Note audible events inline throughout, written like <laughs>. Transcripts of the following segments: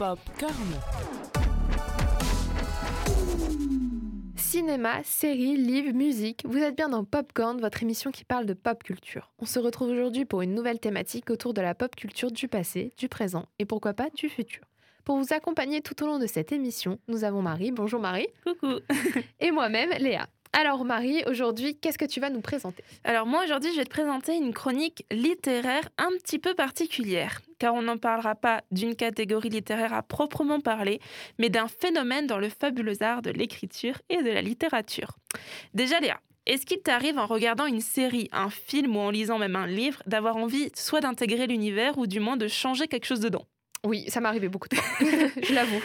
Popcorn. Cinéma, séries, livres, musique, vous êtes bien dans Popcorn, votre émission qui parle de pop culture. On se retrouve aujourd'hui pour une nouvelle thématique autour de la pop culture du passé, du présent et pourquoi pas du futur. Pour vous accompagner tout au long de cette émission, nous avons Marie. Bonjour Marie. Coucou. <laughs> et moi-même, Léa. Alors Marie, aujourd'hui, qu'est-ce que tu vas nous présenter? Alors moi aujourd'hui, je vais te présenter une chronique littéraire un petit peu particulière, car on n'en parlera pas d'une catégorie littéraire à proprement parler, mais d'un phénomène dans le fabuleux art de l'écriture et de la littérature. Déjà Léa, est-ce qu'il t'arrive en regardant une série, un film ou en lisant même un livre d'avoir envie soit d'intégrer l'univers ou du moins de changer quelque chose dedans? Oui, ça m'arrivait beaucoup de fois, <laughs> je l'avoue.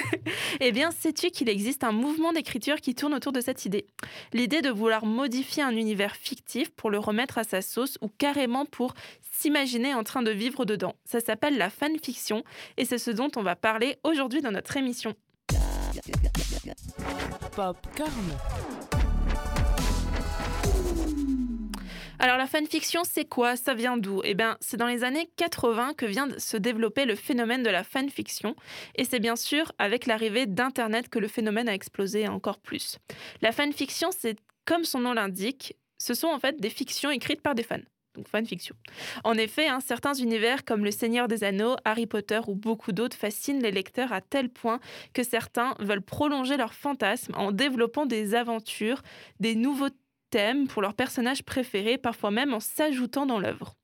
<laughs> eh bien, sais-tu qu'il existe un mouvement d'écriture qui tourne autour de cette idée? L'idée de vouloir modifier un univers fictif pour le remettre à sa sauce ou carrément pour s'imaginer en train de vivre dedans. Ça s'appelle la fanfiction et c'est ce dont on va parler aujourd'hui dans notre émission. Popcorn. Alors la fanfiction, c'est quoi? Ça vient d'où? Eh bien, c'est dans les années 80 que vient de se développer le phénomène de la fanfiction, et c'est bien sûr avec l'arrivée d'Internet que le phénomène a explosé encore plus. La fanfiction, c'est comme son nom l'indique, ce sont en fait des fictions écrites par des fans. Donc fanfiction. En effet, hein, certains univers comme Le Seigneur des Anneaux, Harry Potter ou beaucoup d'autres fascinent les lecteurs à tel point que certains veulent prolonger leurs fantasmes en développant des aventures, des nouveaux pour leurs personnages préférés, parfois même en s'ajoutant dans l'œuvre.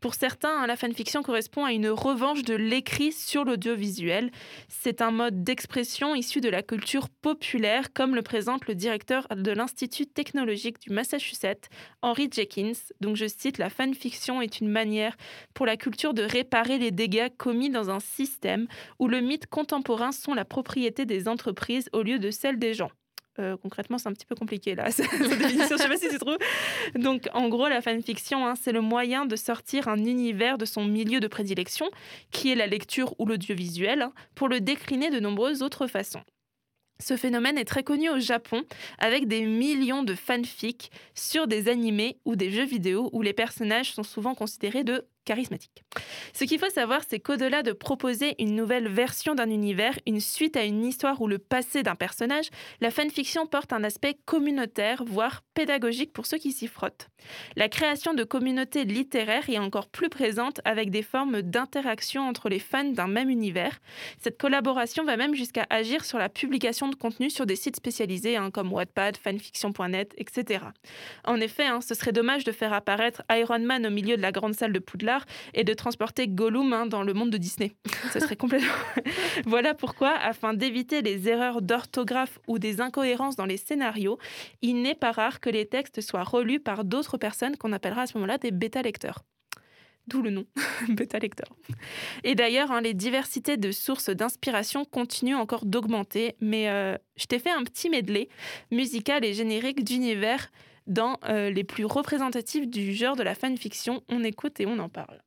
Pour certains, hein, la fanfiction correspond à une revanche de l'écrit sur l'audiovisuel. C'est un mode d'expression issu de la culture populaire, comme le présente le directeur de l'Institut technologique du Massachusetts, Henry Jenkins. Donc je cite, la fanfiction est une manière pour la culture de réparer les dégâts commis dans un système où le mythe contemporain sont la propriété des entreprises au lieu de celle des gens. Euh, concrètement, c'est un petit peu compliqué là, <laughs> cette définition. Je sais pas si tu trouves. Donc, en gros, la fanfiction, hein, c'est le moyen de sortir un univers de son milieu de prédilection, qui est la lecture ou l'audiovisuel, hein, pour le décliner de nombreuses autres façons. Ce phénomène est très connu au Japon, avec des millions de fanfics sur des animés ou des jeux vidéo où les personnages sont souvent considérés de charismatique. Ce qu'il faut savoir, c'est qu'au-delà de proposer une nouvelle version d'un univers, une suite à une histoire ou le passé d'un personnage, la fanfiction porte un aspect communautaire, voire pédagogique pour ceux qui s'y frottent. La création de communautés littéraires est encore plus présente avec des formes d'interaction entre les fans d'un même univers. Cette collaboration va même jusqu'à agir sur la publication de contenu sur des sites spécialisés hein, comme Wattpad, fanfiction.net, etc. En effet, hein, ce serait dommage de faire apparaître Iron Man au milieu de la grande salle de Poudlard et de transporter Gollum hein, dans le monde de Disney. Ce serait <laughs> complètement. <laughs> voilà pourquoi, afin d'éviter les erreurs d'orthographe ou des incohérences dans les scénarios, il n'est pas rare que les textes soient relus par d'autres personnes qu'on appellera à ce moment-là des bêta-lecteurs. D'où le nom, <laughs> bêta-lecteur. Et d'ailleurs, hein, les diversités de sources d'inspiration continuent encore d'augmenter, mais euh, je t'ai fait un petit medley musical et générique d'univers dans euh, les plus représentatifs du genre de la fanfiction. On écoute et on en parle.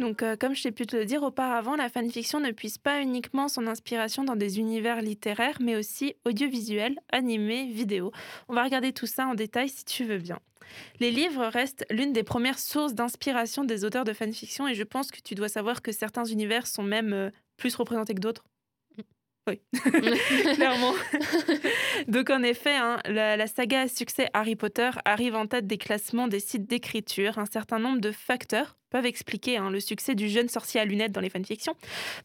Donc, euh, comme je t'ai pu te le dire auparavant, la fanfiction ne puise pas uniquement son inspiration dans des univers littéraires, mais aussi audiovisuels, animés, vidéo. On va regarder tout ça en détail si tu veux bien. Les livres restent l'une des premières sources d'inspiration des auteurs de fanfiction et je pense que tu dois savoir que certains univers sont même euh, plus représentés que d'autres. Oui, <laughs> clairement. <laughs> Donc en effet, hein, la, la saga à succès Harry Potter arrive en tête des classements des sites d'écriture. Un certain nombre de facteurs peuvent expliquer hein, le succès du jeune sorcier à lunettes dans les fanfictions.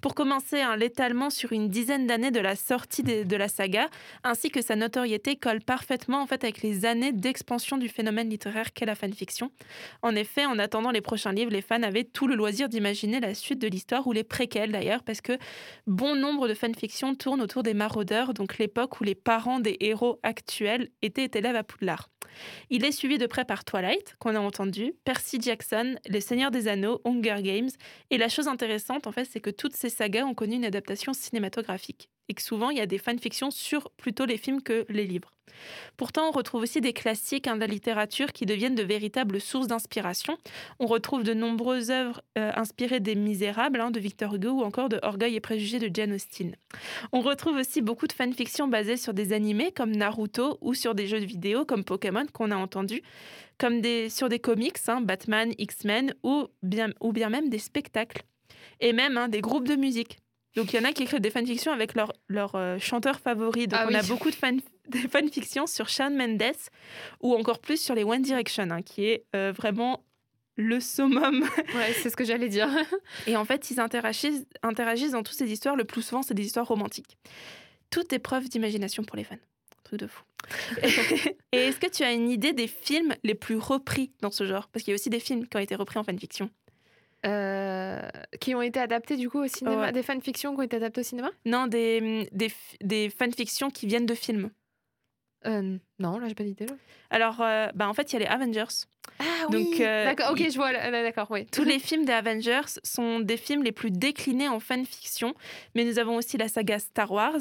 Pour commencer, hein, l'étalement sur une dizaine d'années de la sortie de, de la saga, ainsi que sa notoriété colle parfaitement en fait avec les années d'expansion du phénomène littéraire qu'est la fanfiction. En effet, en attendant les prochains livres, les fans avaient tout le loisir d'imaginer la suite de l'histoire ou les préquels d'ailleurs, parce que bon nombre de fanfictions tournent autour des maraudeurs, donc l'époque où les parents des héros actuels étaient élèves à Poudlard. Il est suivi de près par Twilight, qu'on a entendu, Percy Jackson, Les Seigneurs des Anneaux, Hunger Games. Et la chose intéressante, en fait, c'est que toutes ces sagas ont connu une adaptation cinématographique. Et que souvent, il y a des fanfictions sur plutôt les films que les livres. Pourtant, on retrouve aussi des classiques hein, de la littérature qui deviennent de véritables sources d'inspiration. On retrouve de nombreuses œuvres euh, inspirées des Misérables hein, de Victor Hugo ou encore de Orgueil et Préjugés de Jane Austen. On retrouve aussi beaucoup de fanfictions basées sur des animés comme Naruto ou sur des jeux vidéo comme Pokémon qu'on a entendu, comme des, sur des comics, hein, Batman, X-Men ou bien, ou bien même des spectacles. Et même des groupes de musique. Donc il y en a qui écrivent des fanfictions avec leur, leur euh, chanteur favori. Donc Ah on oui. a beaucoup de, fan, de fanfictions sur Shawn Mendes ou encore plus sur les One Direction, hein, qui est euh, vraiment le summum. <laughs> Ouais, c'est ce que j'allais dire. <laughs> Et en fait, ils interagissent, interagissent dans toutes ces histoires. Le plus souvent, c'est des histoires romantiques. Tout est preuve d'imagination pour les fans. Truc de fou. <laughs> Et est-ce que tu as une idée des films les plus repris dans ce genre? Parce qu'il y a aussi des films qui ont été repris en fanfiction. Euh, qui ont été adaptés du coup au cinéma, Ouais. des fanfictions qui ont été adaptées au cinéma? Non, des, des, fi- des fanfictions qui viennent de films. Euh, Non, là j'ai pas d'idée. Alors, euh, bah, en fait, il y a les Avengers. Ah Donc, oui. euh, d'accord. Ok, je vois. D'accord, oui. Tous les <laughs> films des Avengers sont des films les plus déclinés en fanfiction, mais nous avons aussi la saga Star Wars,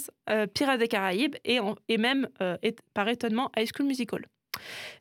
Pirates des Caraïbes et, en- et même, et- par étonnement, High School Musical.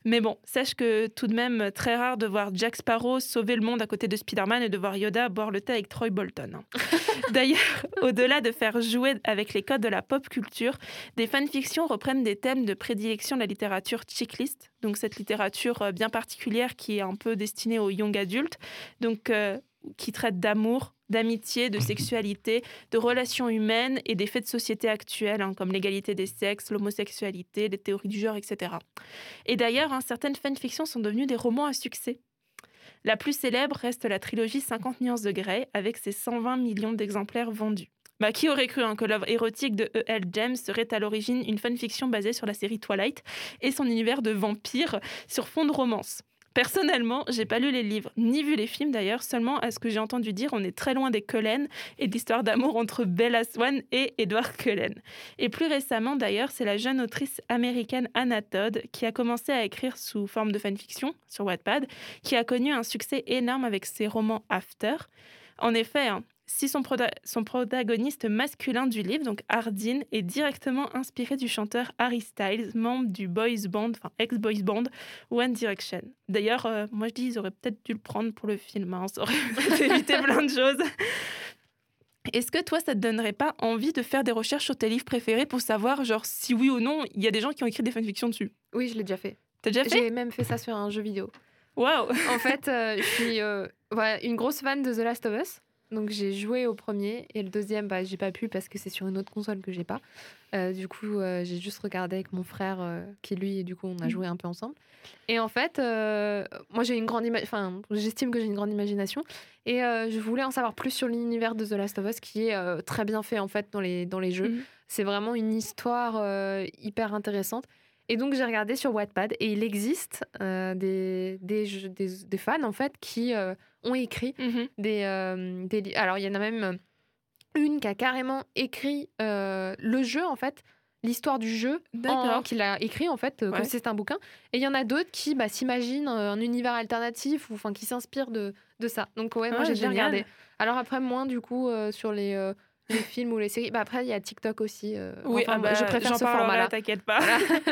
Mais bon, sache que tout de même très rare de voir Jack Sparrow sauver le monde à côté de Spider-Man et de voir Yoda boire le thé avec Troy Bolton. hein. <laughs> D'ailleurs, au-delà de faire jouer avec les codes de la pop culture, des fanfictions reprennent des thèmes de prédilection de la littérature checklist, donc cette littérature euh, bien particulière qui est un peu destinée aux young adultes, donc euh, qui traite d'amour, d'amitié, de sexualité, de relations humaines et des faits de société actuels, hein, comme l'égalité des sexes, l'homosexualité, les théories du genre, etc. Et d'ailleurs, hein, certaines fanfictions sont devenues des romans à succès. La plus célèbre reste la trilogie 50 nuances de Grey, avec ses 120 millions d'exemplaires vendus. Bah, qui aurait cru hein, que l'œuvre érotique de E.L. James serait à l'origine une fanfiction basée sur la série Twilight et son univers de vampires sur fond de romance? Personnellement, j'ai pas lu les livres, ni vu les films d'ailleurs, seulement à ce que j'ai entendu dire, on est très loin des Cullen et de l'histoire d'amour entre Bella Swan et Edward Cullen. Et plus récemment d'ailleurs, c'est la jeune autrice américaine Anna Todd qui a commencé à écrire sous forme de fanfiction sur Wattpad, qui a connu un succès énorme avec ses romans After. En effet, hein, si son, proda- son protagoniste masculin du livre, donc Hardin, est directement inspiré du chanteur Harry Styles, membre du boys band, enfin ex-boys band One Direction. D'ailleurs, euh, moi je dis ils auraient peut-être dû le prendre pour le film, hein, ça aurait <laughs> évité plein de choses. Est-ce que toi, ça te donnerait pas envie de faire des recherches sur tes livres préférés pour savoir, genre, si oui ou non, il y a des gens qui ont écrit des fanfictions dessus? Oui, je l'ai déjà fait. T'as déjà fait? J'ai même fait ça sur un jeu vidéo. Waouh En fait, euh, je suis euh, une grosse fan de The Last of Us. Donc j'ai joué au premier et le deuxième, bah, j'ai pas pu parce que c'est sur une autre console que j'ai pas. Euh, du coup, euh, j'ai juste regardé avec mon frère euh, qui lui, du coup, on a Mhm. joué un peu ensemble. Et en fait, euh, moi j'ai une grande enfin, j'estime que j'ai une grande imagination et je voulais en savoir plus sur l'univers de The Last of Us qui est très bien fait en fait dans les dans les jeux. Mhm. C'est vraiment une histoire hyper intéressante. Et donc j'ai regardé sur Wattpad et il existe des, des, jeux- des, des fans en fait qui ont écrit Mhm. des, euh, des Alors il y en a même euh, une qui a carrément écrit euh, le jeu en fait, l'histoire du jeu, qu'il a écrit en fait, euh, comme Ouais. si c'était un bouquin. Et il y en a d'autres qui bah, s'imaginent un univers alternatif ou enfin qui s'inspirent de, de ça. Donc ouais, moi Ah, j'ai déjà regardé. Alors après moins du coup sur les les films ou les séries. Bah, après, il y a TikTok aussi. euh, Oui, enfin, ah bah, je préfère ce format-là. t'inquiète pas.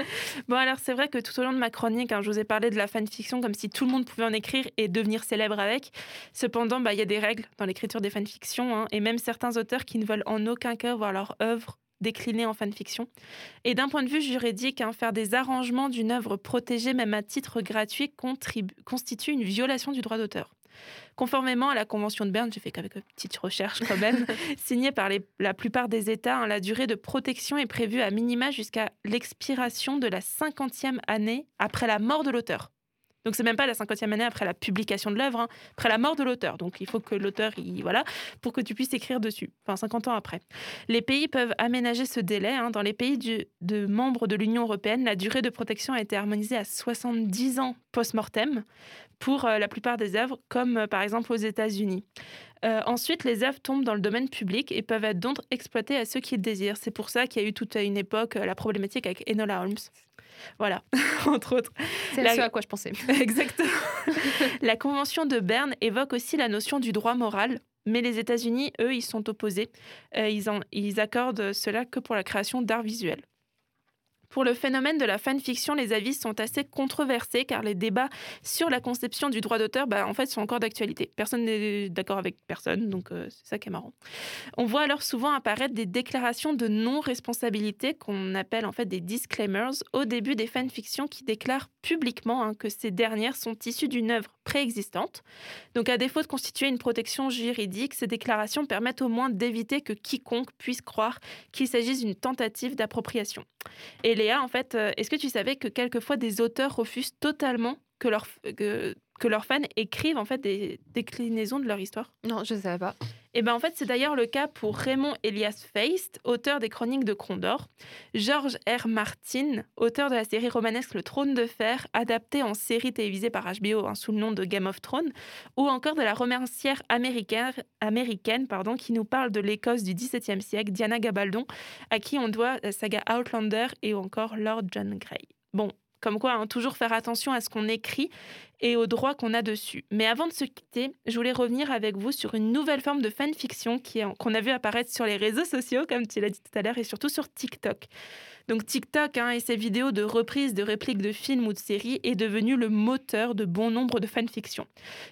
<laughs> bon, alors c'est vrai que tout au long de ma chronique, hein, je vous ai parlé de la fanfiction comme si tout le monde pouvait en écrire et devenir célèbre avec. Cependant, bah, il y a des règles dans l'écriture des fanfictions hein, et même certains auteurs qui ne veulent en aucun cas voir leur œuvre déclinée en fanfiction. Et d'un point de vue juridique, hein, faire des arrangements d'une œuvre protégée, même à titre gratuit, constitue une violation du droit d'auteur. Conformément à la Convention de Berne, j'ai fait quelques petites recherches quand même, <laughs> signée par les- la plupart des États, hein, la durée de protection est prévue à minima jusqu'à l'expiration de la 50e année après la mort de l'auteur. Donc c'est même pas la 50e année après la publication de l'œuvre, hein, après la mort de l'auteur. Donc il faut que l'auteur, il- voilà, pour que tu puisses écrire dessus, enfin 50 ans après. Les pays peuvent aménager ce délai. hein. Dans les pays de membres de l'Union européenne, la durée de protection a été harmonisée à 70 ans post-mortem pour euh, la plupart des œuvres, comme euh, par exemple aux États-Unis. Euh, ensuite, les œuvres tombent dans le domaine public et peuvent être donc exploitées à ceux qui le désirent. C'est pour ça qu'il y a eu toute une époque euh, la problématique avec Enola Holmes. Voilà, <laughs> entre autres. C'est La- ce à quoi je pensais. <laughs> Exactement. la Convention de Berne évoque aussi la notion du droit moral, mais les États-Unis, eux, ils sont opposés. Euh, ils, en- ils accordent cela que pour la création d'art visuel. Pour le phénomène de la fanfiction, les avis sont assez controversés car les débats sur la conception du droit d'auteur, bah, en fait, sont encore d'actualité. Personne n'est d'accord avec personne, donc euh, c'est ça qui est marrant. On voit alors souvent apparaître des déclarations de non-responsabilité qu'on appelle en fait des disclaimers au début des fanfictions qui déclarent publiquement hein, que ces dernières sont issues d'une œuvre préexistante. Donc à défaut de constituer une protection juridique, ces déclarations permettent au moins d'éviter que quiconque puisse croire qu'il s'agisse d'une tentative d'appropriation. Et Léa, en fait, euh, est-ce que tu savais que quelquefois des auteurs refusent totalement que leurs que, que leurs fans écrivent en fait des déclinaisons de leur histoire Non, je savais pas. et ben en fait, c'est d'ailleurs le cas pour Raymond Elias Feist, auteur des Chroniques de Condor, George R. Martin, auteur de la série romanesque Le Trône de Fer, adaptée en série télévisée par HBO hein, sous le nom de Game of Thrones, ou encore de la romancière américaine, américaine pardon, qui nous parle de l'Écosse du XVIIe siècle, Diana Gabaldon, à qui on doit la saga Outlander et encore Lord John Grey. Bon, comme quoi, hein, toujours faire attention à ce qu'on écrit et aux droits qu'on a dessus. Mais avant de se quitter, je voulais revenir avec vous sur une nouvelle forme de fanfiction qu'on a vu apparaître sur les réseaux sociaux, comme tu l'as dit tout à l'heure, et surtout sur TikTok. Donc TikTok hein, et ses vidéos de reprises de répliques de films ou de séries est devenu le moteur de bon nombre de fanfictions.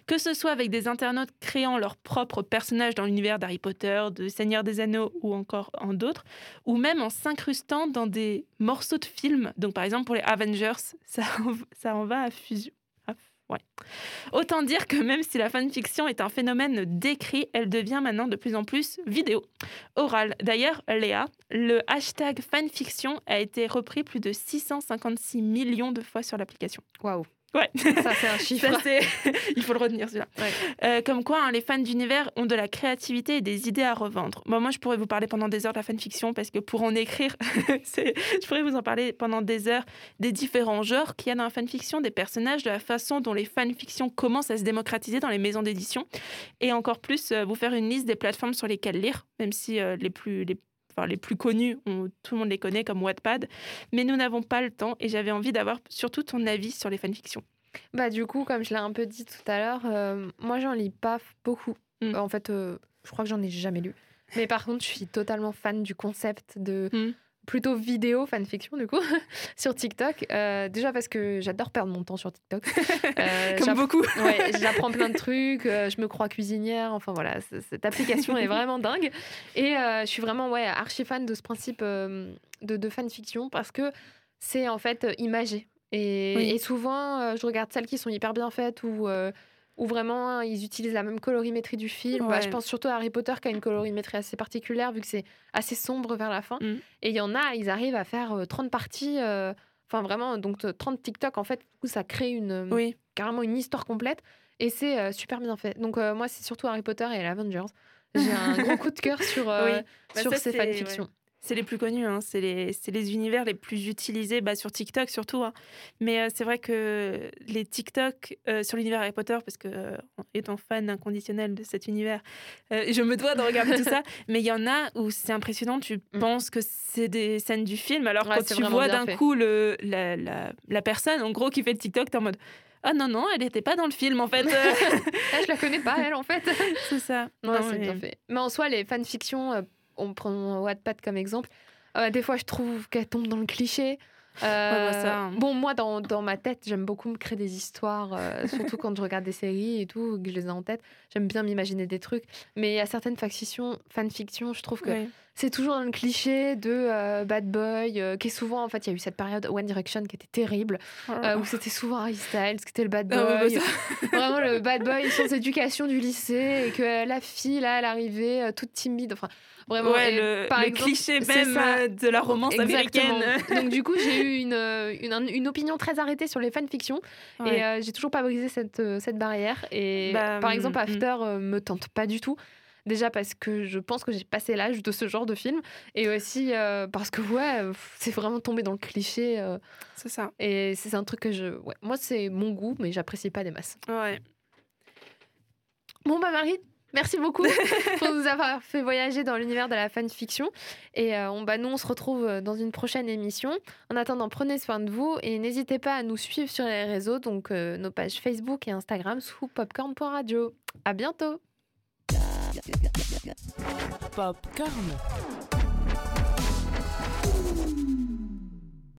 Que ce soit avec des internautes créant leurs propres personnages dans l'univers d'Harry Potter, de Seigneur des Anneaux ou encore en d'autres, ou même en s'incrustant dans des morceaux de films. Donc par exemple pour les Avengers, <laughs> ça, en- ça en va à fusion. Autant dire que même si la fanfiction est un phénomène décrit, elle devient maintenant de plus en plus vidéo, orale. D'ailleurs, Léa, le hashtag fanfiction a été repris plus de 656 millions de fois sur l'application. Waouh. Ouais. Ça, c'est un <laughs> chiffre. Ça, <laughs> Il faut le retenir, celui-là. Ouais. Euh, comme quoi, hein, les fans d'univers ont de la créativité et des idées à revendre. Bon, moi, je pourrais vous parler pendant des heures de la fanfiction parce que pour en écrire, <laughs> je pourrais vous en parler pendant des heures des différents genres qu'il y a dans la fanfiction, des personnages, de la façon dont les fanfictions commencent à se démocratiser dans les maisons d'édition et encore plus euh, vous faire une liste des plateformes sur lesquelles lire, même si euh, les plus. Les Enfin, les plus connus, on- tout le monde les connaît comme Wattpad, mais nous n'avons pas le temps et j'avais envie d'avoir surtout ton avis sur les fanfictions. Bah du coup, comme je l'ai un peu dit tout à l'heure, euh, moi j'en lis pas beaucoup. Mm. En fait, euh, je crois que j'en ai jamais lu. Mais par contre, je suis totalement fan du concept de Mm. Plutôt vidéo fanfiction du coup <laughs> sur TikTok. Euh, déjà parce que j'adore perdre mon temps sur TikTok. <laughs> Euh, Comme beaucoup. <laughs> Ouais, j'apprends plein de trucs, euh, je me crois cuisinière, enfin voilà, cette application est vraiment dingue. Et je suis vraiment ouais, archi fan de ce principe de, de fanfiction parce que c'est en fait imagé. Et, Oui. et souvent, je regarde celles qui sont hyper bien faites ou où vraiment hein, ils utilisent la même colorimétrie du film. Bah, je pense surtout à Harry Potter qui a une colorimétrie assez particulière vu que c'est assez sombre vers la fin. Mm. Et il y en a, ils arrivent à faire euh, 30 parties, euh, enfin vraiment, donc euh, 30 TikTok en fait, où ça crée une, euh, Oui. carrément une histoire complète et c'est euh, super bien fait. Donc euh, moi, c'est surtout Harry Potter et Avengers. J'ai un <laughs> gros coup de cœur sur, euh, Oui. Bah, sur ça, ces fanfictions. C'est les plus connus, hein. c'est les, les univers les plus utilisés bah, sur TikTok surtout. hein. Mais euh, c'est vrai que les TikTok euh, sur l'univers Harry Potter, parce que euh, étant fan inconditionnel de cet univers, euh, je me dois de regarder tout ça. <laughs> Mais il y en a où c'est impressionnant, tu Mm. penses que c'est des scènes du film, alors Ouais, quand tu vois d'un coup le, la, la, la personne, en gros, qui fait le TikTok, t'es en mode Ah non, non, elle n'était pas dans le film en fait. <laughs> Ah, je la connais pas, <laughs> elle, en fait. c'est ça. Non, Non, c'est mais- bien fait. Mais en soi, les fanfictions, on prend Wattpad comme exemple. Euh, des fois, je trouve qu'elle tombe dans le cliché. Euh, bah ça, hein. Bon, moi, dans, dans ma tête, j'aime beaucoup me créer des histoires, euh, <laughs> surtout quand je regarde des séries et tout, que je les ai en tête. J'aime bien m'imaginer des trucs. Mais il y a certaines fanfictions, fanfictions, je trouve que Ouais. C'est toujours dans le cliché de euh, bad boy, euh, qui est souvent, en fait, il y a eu cette période One Direction qui était terrible, euh, où c'était souvent Harry Styles, qui était le bad Ah boy. bah ça- <laughs> Vraiment le bad boy sans éducation du lycée, et que la fille, là, elle arrivait toute timide. Enfin, vraiment. ouais, le, par le exemple, cliché même ça. de la romance Exactement. américaine. <laughs> Donc du coup, j'ai eu une, une, une opinion très arrêtée sur les fanfictions et Ouais. j'ai toujours pas brisé cette, cette barrière. Et Bah, par mm, exemple, mm. After euh, me tente pas du tout. Déjà parce que je pense que j'ai passé l'âge de ce genre de film et aussi euh, parce que ouais, c'est vraiment tombé dans le cliché euh, C'est ça. et c'est un truc que je ouais, moi c'est mon goût mais j'apprécie pas des masses. Ouais. Bon bah Marie, merci beaucoup <laughs> pour nous avoir fait voyager dans l'univers de la fanfiction. Et euh, on, bah, nous, on se retrouve dans une prochaine émission. En attendant, prenez soin de vous et n'hésitez pas à nous suivre sur les réseaux, donc euh, nos pages Facebook et Instagram sous popcorn.radio. À bientôt Popcorn.